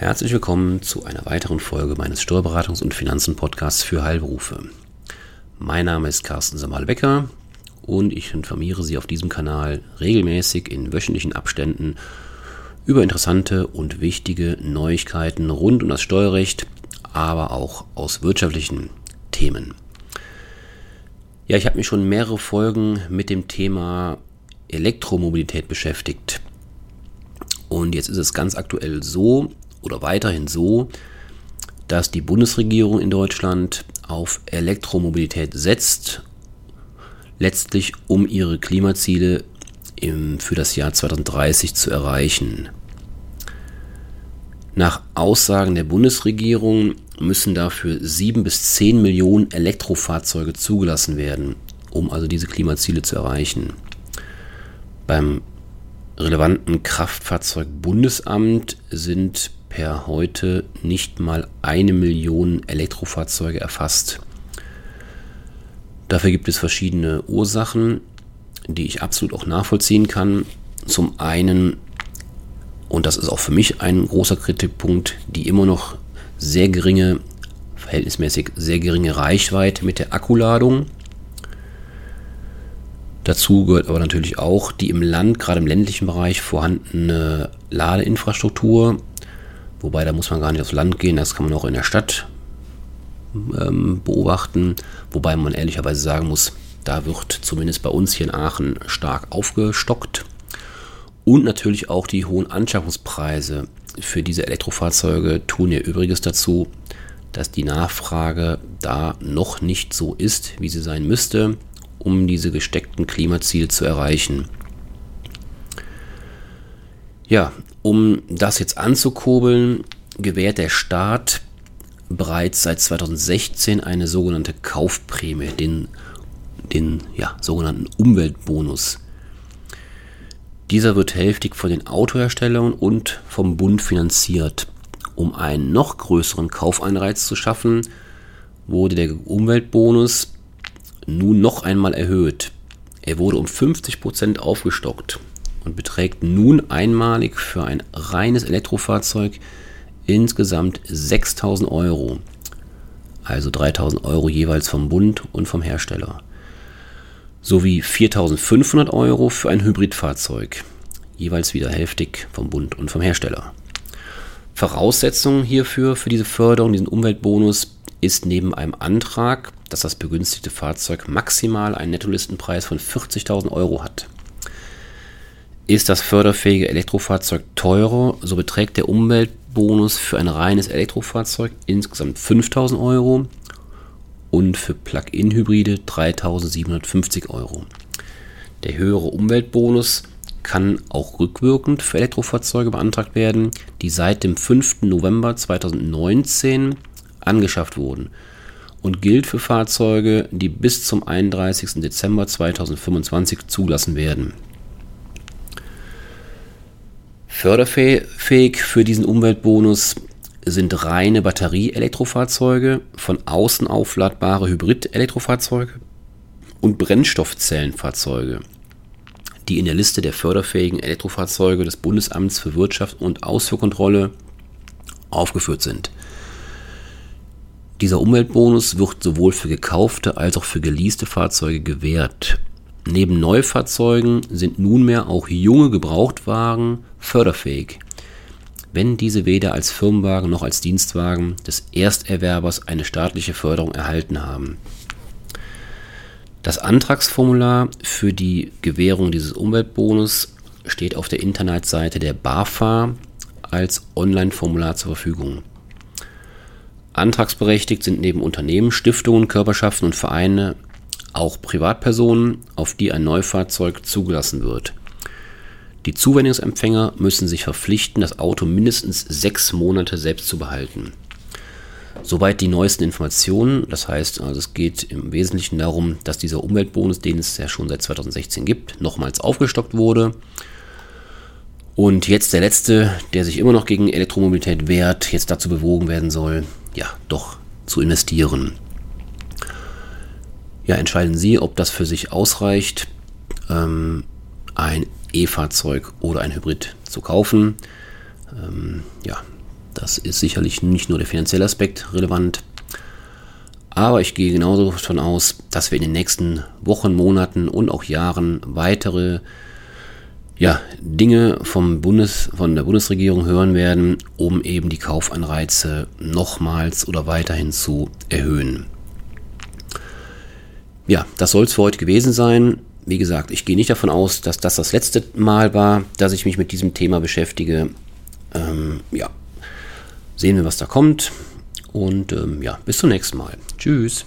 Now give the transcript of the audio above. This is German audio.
Herzlich willkommen zu einer weiteren Folge meines Steuerberatungs- und Finanzen-Podcasts für Heilberufe. Mein Name ist Carsten Samal-Becker und ich informiere Sie auf diesem Kanal regelmäßig in wöchentlichen Abständen über interessante und wichtige Neuigkeiten rund um das Steuerrecht, aber auch aus wirtschaftlichen Themen. Ja, ich habe mich schon mehrere Folgen mit dem Thema Elektromobilität beschäftigt. Und jetzt ist es ganz aktuell so, oder weiterhin so, dass die Bundesregierung in Deutschland auf Elektromobilität setzt, letztlich um ihre Klimaziele im, für das Jahr 2030 zu erreichen. Nach Aussagen der Bundesregierung müssen dafür 7 bis 10 Millionen Elektrofahrzeuge zugelassen werden, um also diese Klimaziele zu erreichen. Beim relevanten Kraftfahrzeugbundesamt sind per heute nicht mal eine Million Elektrofahrzeuge erfasst. Dafür gibt es verschiedene Ursachen, die ich absolut auch nachvollziehen kann. Zum einen, und das ist auch für mich ein großer Kritikpunkt, die immer noch sehr geringe, verhältnismäßig sehr geringe Reichweite mit der Akkuladung. Dazu gehört aber natürlich auch die im Land, gerade im ländlichen Bereich, vorhandene Ladeinfrastruktur Wobei, da muss man gar nicht aufs Land gehen, das kann man auch in der Stadt ähm, beobachten. Wobei man ehrlicherweise sagen muss, da wird zumindest bei uns hier in Aachen stark aufgestockt. Und natürlich auch die hohen Anschaffungspreise für diese Elektrofahrzeuge tun ihr Übriges dazu, dass die Nachfrage da noch nicht so ist, wie sie sein müsste, um diese gesteckten Klimaziele zu erreichen. Ja, um das jetzt anzukurbeln, gewährt der Staat bereits seit 2016 eine sogenannte Kaufprämie, den, den ja, sogenannten Umweltbonus. Dieser wird hälftig von den Autoherstellern und vom Bund finanziert. Um einen noch größeren Kaufeinreiz zu schaffen, wurde der Umweltbonus nun noch einmal erhöht. Er wurde um 50% aufgestockt und beträgt nun einmalig für ein reines Elektrofahrzeug insgesamt 6000 Euro. Also 3000 Euro jeweils vom Bund und vom Hersteller. Sowie 4500 Euro für ein Hybridfahrzeug. Jeweils wieder hälftig vom Bund und vom Hersteller. Voraussetzung hierfür, für diese Förderung, diesen Umweltbonus, ist neben einem Antrag, dass das begünstigte Fahrzeug maximal einen Nettolistenpreis von 40.000 Euro hat. Ist das förderfähige Elektrofahrzeug teurer, so beträgt der Umweltbonus für ein reines Elektrofahrzeug insgesamt 5000 Euro und für Plug-in-Hybride 3750 Euro. Der höhere Umweltbonus kann auch rückwirkend für Elektrofahrzeuge beantragt werden, die seit dem 5. November 2019 angeschafft wurden und gilt für Fahrzeuge, die bis zum 31. Dezember 2025 zugelassen werden. Förderfähig für diesen Umweltbonus sind reine Batterie-Elektrofahrzeuge, von außen aufladbare Hybrid-Elektrofahrzeuge und Brennstoffzellenfahrzeuge, die in der Liste der förderfähigen Elektrofahrzeuge des Bundesamts für Wirtschaft und Ausfuhrkontrolle aufgeführt sind. Dieser Umweltbonus wird sowohl für gekaufte als auch für geleaste Fahrzeuge gewährt. Neben Neufahrzeugen sind nunmehr auch junge Gebrauchtwagen förderfähig, wenn diese weder als Firmenwagen noch als Dienstwagen des Ersterwerbers eine staatliche Förderung erhalten haben. Das Antragsformular für die Gewährung dieses Umweltbonus steht auf der Internetseite der BAFA als Online-Formular zur Verfügung. Antragsberechtigt sind neben Unternehmen, Stiftungen, Körperschaften und Vereine auch Privatpersonen, auf die ein Neufahrzeug zugelassen wird. Die Zuwendungsempfänger müssen sich verpflichten, das Auto mindestens sechs Monate selbst zu behalten. Soweit die neuesten Informationen. Das heißt, also es geht im Wesentlichen darum, dass dieser Umweltbonus, den es ja schon seit 2016 gibt, nochmals aufgestockt wurde. Und jetzt der letzte, der sich immer noch gegen Elektromobilität wehrt, jetzt dazu bewogen werden soll, ja, doch zu investieren. Ja, entscheiden Sie, ob das für sich ausreicht, ähm, ein E-Fahrzeug oder ein Hybrid zu kaufen. Ähm, ja, Das ist sicherlich nicht nur der finanzielle Aspekt relevant, aber ich gehe genauso davon aus, dass wir in den nächsten Wochen, Monaten und auch Jahren weitere ja, Dinge vom Bundes, von der Bundesregierung hören werden, um eben die Kaufanreize nochmals oder weiterhin zu erhöhen. Ja, das soll es für heute gewesen sein. Wie gesagt, ich gehe nicht davon aus, dass das das letzte Mal war, dass ich mich mit diesem Thema beschäftige. Ähm, ja, sehen wir, was da kommt. Und ähm, ja, bis zum nächsten Mal. Tschüss.